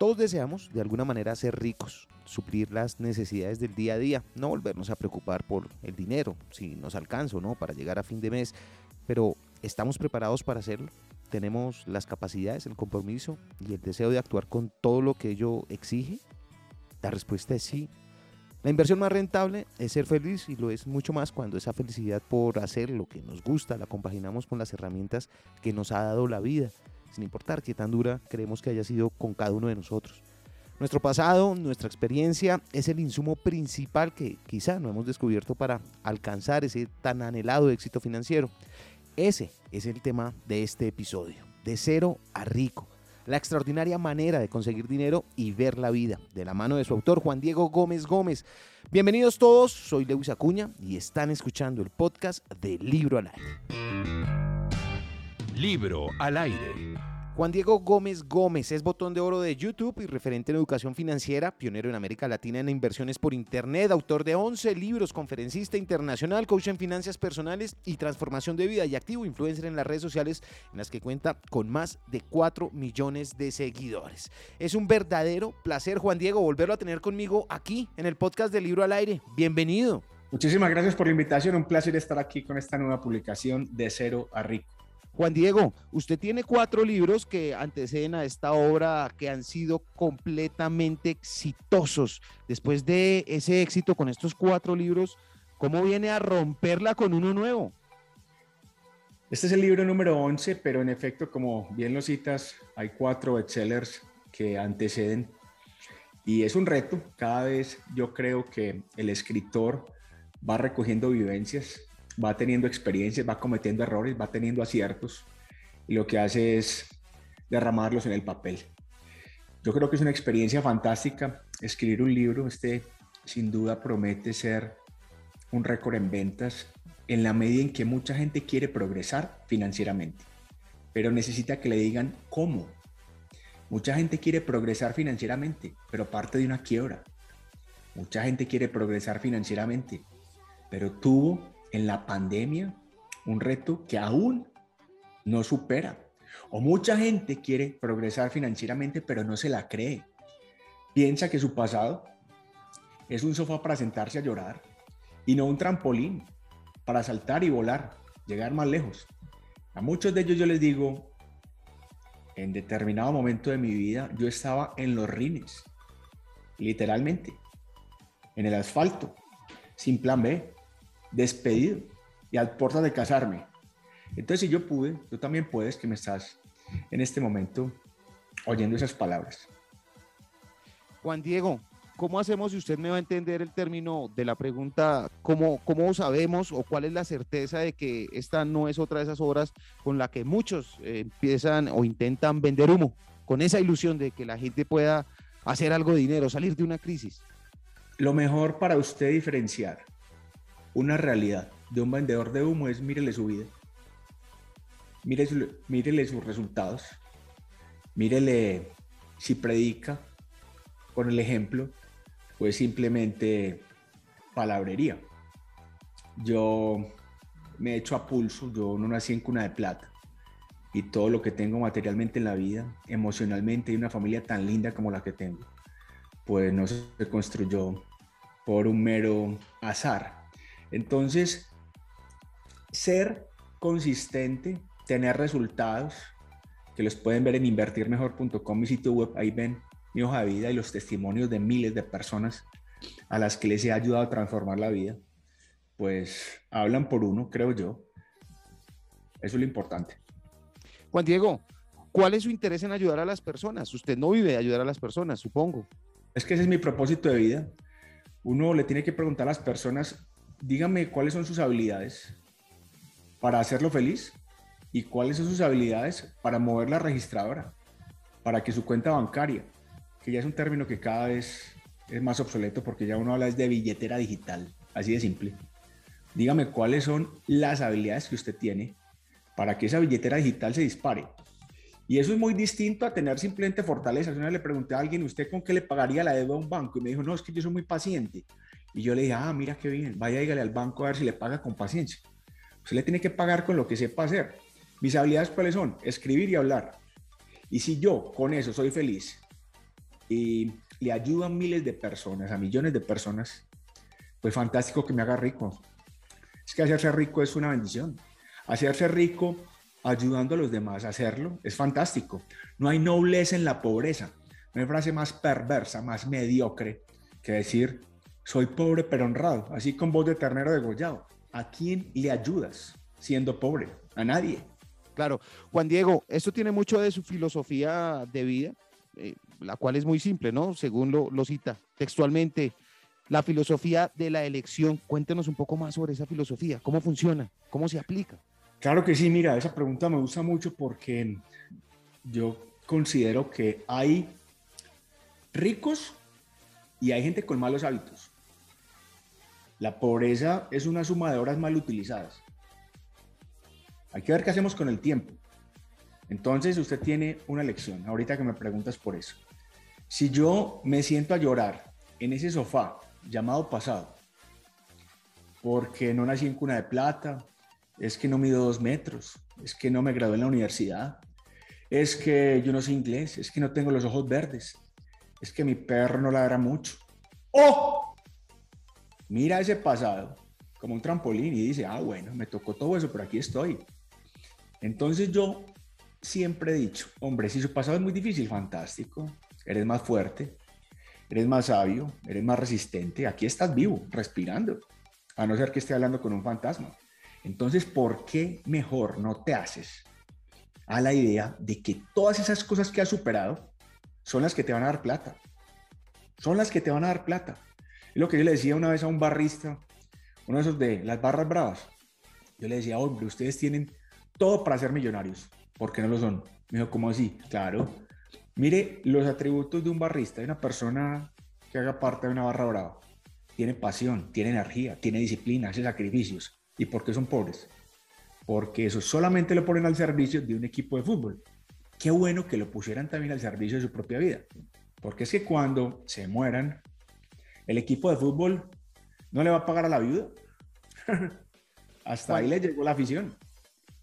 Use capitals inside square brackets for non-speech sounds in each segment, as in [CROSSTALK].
Todos deseamos de alguna manera ser ricos, suplir las necesidades del día a día, no volvernos a preocupar por el dinero, si nos alcanza o no para llegar a fin de mes, pero ¿estamos preparados para hacerlo? ¿Tenemos las capacidades, el compromiso y el deseo de actuar con todo lo que ello exige? La respuesta es sí. La inversión más rentable es ser feliz y lo es mucho más cuando esa felicidad por hacer lo que nos gusta la compaginamos con las herramientas que nos ha dado la vida sin importar qué tan dura creemos que haya sido con cada uno de nosotros. Nuestro pasado, nuestra experiencia es el insumo principal que quizá no hemos descubierto para alcanzar ese tan anhelado éxito financiero. Ese es el tema de este episodio, de cero a rico, la extraordinaria manera de conseguir dinero y ver la vida, de la mano de su autor Juan Diego Gómez Gómez. Bienvenidos todos, soy Lewis Acuña y están escuchando el podcast de Libro al Aire. Libro al aire. Juan Diego Gómez Gómez es botón de oro de YouTube y referente en educación financiera, pionero en América Latina en inversiones por Internet, autor de 11 libros, conferencista internacional, coach en finanzas personales y transformación de vida y activo influencer en las redes sociales en las que cuenta con más de 4 millones de seguidores. Es un verdadero placer, Juan Diego, volverlo a tener conmigo aquí en el podcast de Libro al Aire. Bienvenido. Muchísimas gracias por la invitación, un placer estar aquí con esta nueva publicación de Cero a Rico. Juan Diego, usted tiene cuatro libros que anteceden a esta obra que han sido completamente exitosos. Después de ese éxito con estos cuatro libros, ¿cómo viene a romperla con uno nuevo? Este es el libro número 11, pero en efecto, como bien lo citas, hay cuatro bestsellers que anteceden. Y es un reto. Cada vez yo creo que el escritor va recogiendo vivencias, va teniendo experiencias, va cometiendo errores, va teniendo aciertos y lo que hace es derramarlos en el papel. Yo creo que es una experiencia fantástica escribir un libro. Este sin duda promete ser un récord en ventas en la medida en que mucha gente quiere progresar financieramente, pero necesita que le digan cómo. Mucha gente quiere progresar financieramente, pero parte de una quiebra. Mucha gente quiere progresar financieramente, pero tuvo en la pandemia un reto que aún no supera. O mucha gente quiere progresar financieramente, pero no se la cree. Piensa que su pasado es un sofá para sentarse a llorar y no un trampolín para saltar y volar, llegar más lejos. A muchos de ellos yo les digo, en determinado momento de mi vida yo estaba en los rines, literalmente, en el asfalto, sin plan B, despedido y al puerta de casarme. Entonces, si yo pude, tú también puedes, que me estás en este momento oyendo esas palabras. Juan Diego, ¿cómo hacemos si usted me va a entender el término de la pregunta, cómo, cómo sabemos o cuál es la certeza de que esta no es otra de esas obras con la que muchos eh, empiezan o intentan vender humo, con esa ilusión de que la gente pueda hacer algo de dinero, salir de una crisis? Lo mejor para usted diferenciar una realidad de un vendedor de humo es mírele su vida, mírele, mírele sus resultados, mírele si predica con el ejemplo pues simplemente palabrería. Yo me he hecho a pulso, yo no nací en cuna de plata y todo lo que tengo materialmente en la vida, emocionalmente y una familia tan linda como la que tengo, pues no se construyó por un mero azar, entonces, ser consistente, tener resultados, que los pueden ver en invertirmejor.com, mi sitio web, ahí ven mi hoja de vida y los testimonios de miles de personas a las que les he ayudado a transformar la vida, pues hablan por uno, creo yo. Eso es lo importante. Juan Diego, ¿cuál es su interés en ayudar a las personas? Usted no vive de ayudar a las personas, supongo. Es que ese es mi propósito de vida. Uno le tiene que preguntar a las personas dígame cuáles son sus habilidades para hacerlo feliz y cuáles son sus habilidades para mover la registradora, para que su cuenta bancaria, que ya es un término que cada vez es más obsoleto porque ya uno habla de billetera digital, así de simple. Dígame cuáles son las habilidades que usted tiene para que esa billetera digital se dispare. Y eso es muy distinto a tener simplemente fortalezas. Una vez le pregunté a alguien, ¿usted con qué le pagaría la deuda a un banco? Y me dijo, no, es que yo soy muy paciente. Y yo le dije, ah, mira qué bien, vaya dígale al banco a ver si le paga con paciencia. Usted le tiene que pagar con lo que sepa hacer. Mis habilidades cuáles son? Escribir y hablar. Y si yo con eso soy feliz y le ayuda a miles de personas, a millones de personas, pues fantástico que me haga rico. Es que hacerse rico es una bendición. Hacerse rico ayudando a los demás a hacerlo es fantástico. No hay nobleza en la pobreza. No hay frase más perversa, más mediocre que decir, soy pobre pero honrado, así con voz de ternero degollado. ¿A quién le ayudas siendo pobre? A nadie. Claro, Juan Diego, esto tiene mucho de su filosofía de vida, eh, la cual es muy simple, ¿no? Según lo, lo cita textualmente, la filosofía de la elección. Cuéntenos un poco más sobre esa filosofía, cómo funciona, cómo se aplica. Claro que sí, mira, esa pregunta me gusta mucho porque yo considero que hay ricos y hay gente con malos hábitos. La pobreza es una suma de horas mal utilizadas. Hay que ver qué hacemos con el tiempo. Entonces usted tiene una lección, ahorita que me preguntas por eso. Si yo me siento a llorar en ese sofá llamado pasado, porque no nací en cuna de plata, es que no mido dos metros, es que no me gradué en la universidad, es que yo no sé inglés, es que no tengo los ojos verdes, es que mi perro no ladra mucho. ¡Oh! Mira ese pasado como un trampolín y dice, ah, bueno, me tocó todo eso, pero aquí estoy. Entonces yo siempre he dicho, hombre, si su pasado es muy difícil, fantástico, eres más fuerte, eres más sabio, eres más resistente, aquí estás vivo, respirando, a no ser que esté hablando con un fantasma. Entonces, ¿por qué mejor no te haces a la idea de que todas esas cosas que has superado son las que te van a dar plata? Son las que te van a dar plata. Lo que yo le decía una vez a un barrista, uno de esos de las barras bravas. Yo le decía, hombre, ustedes tienen todo para ser millonarios. ¿Por qué no lo son? Me dijo, ¿cómo así? Claro. Mire los atributos de un barrista, de una persona que haga parte de una barra brava. Tiene pasión, tiene energía, tiene disciplina, hace sacrificios. ¿Y por qué son pobres? Porque eso solamente lo ponen al servicio de un equipo de fútbol. Qué bueno que lo pusieran también al servicio de su propia vida. Porque es que cuando se mueran, el equipo de fútbol no le va a pagar a la viuda. [LAUGHS] Hasta ahí le llegó la afición.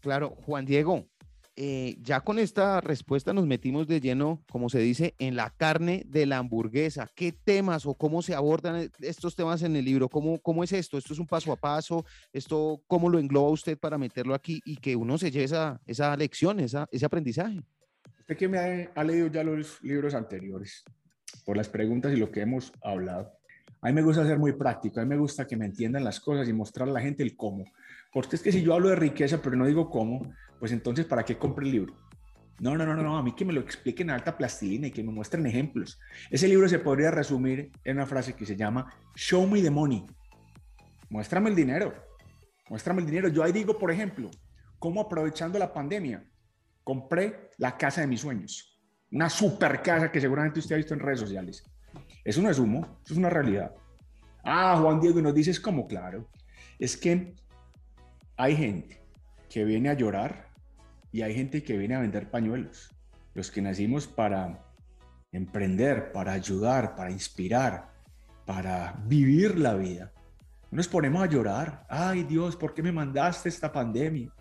Claro, Juan Diego, eh, ya con esta respuesta nos metimos de lleno, como se dice, en la carne de la hamburguesa. ¿Qué temas o cómo se abordan estos temas en el libro? ¿Cómo, cómo es esto? ¿Esto es un paso a paso? ¿Esto cómo lo engloba usted para meterlo aquí y que uno se lleve esa, esa lección, esa, ese aprendizaje? Usted que me ha, ha leído ya los libros anteriores, por las preguntas y lo que hemos hablado. A mí me gusta ser muy práctico, a mí me gusta que me entiendan las cosas y mostrar a la gente el cómo. Porque es que si yo hablo de riqueza pero no digo cómo, pues entonces ¿para qué compre el libro? No, no, no, no, a mí que me lo expliquen en alta plastilina y que me muestren ejemplos. Ese libro se podría resumir en una frase que se llama Show me the money. Muéstrame el dinero. Muéstrame el dinero. Yo ahí digo, por ejemplo, cómo aprovechando la pandemia compré la casa de mis sueños. Una super casa que seguramente usted ha visto en redes sociales. Eso no es humo, eso es una realidad. Ah, Juan Diego, y nos dices cómo, claro. Es que hay gente que viene a llorar y hay gente que viene a vender pañuelos. Los que nacimos para emprender, para ayudar, para inspirar, para vivir la vida. No nos ponemos a llorar. Ay Dios, ¿por qué me mandaste esta pandemia?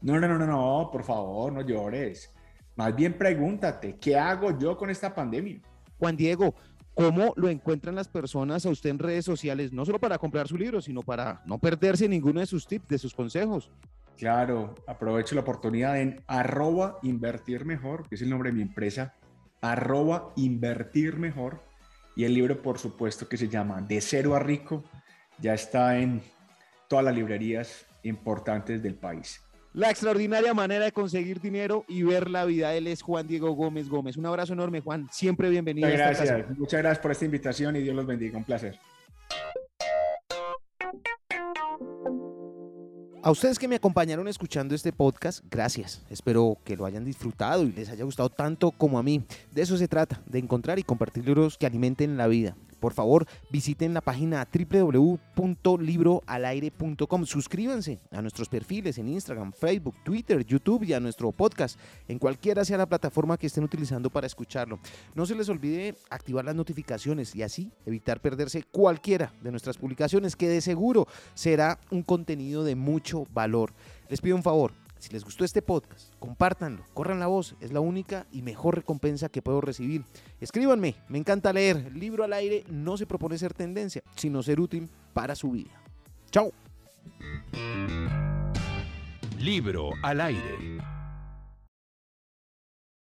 No, no, no, no, no, por favor, no llores. Más bien pregúntate, ¿qué hago yo con esta pandemia? Juan Diego, ¿Cómo lo encuentran las personas a usted en redes sociales? No solo para comprar su libro, sino para no perderse ninguno de sus tips, de sus consejos. Claro, aprovecho la oportunidad en arroba invertir mejor, que es el nombre de mi empresa, arroba invertir mejor. Y el libro, por supuesto, que se llama De cero a rico, ya está en todas las librerías importantes del país. La extraordinaria manera de conseguir dinero y ver la vida. Él es Juan Diego Gómez Gómez. Un abrazo enorme, Juan. Siempre bienvenido. Muchas gracias. Muchas gracias por esta invitación y Dios los bendiga. Un placer. A ustedes que me acompañaron escuchando este podcast, gracias. Espero que lo hayan disfrutado y les haya gustado tanto como a mí. De eso se trata, de encontrar y compartir libros que alimenten la vida por favor visiten la página www.libroalaire.com. Suscríbanse a nuestros perfiles en Instagram, Facebook, Twitter, YouTube y a nuestro podcast, en cualquiera sea la plataforma que estén utilizando para escucharlo. No se les olvide activar las notificaciones y así evitar perderse cualquiera de nuestras publicaciones, que de seguro será un contenido de mucho valor. Les pido un favor, Si les gustó este podcast, compártanlo, corran la voz, es la única y mejor recompensa que puedo recibir. Escríbanme, me encanta leer. Libro al aire no se propone ser tendencia, sino ser útil para su vida. Chao. Libro al aire.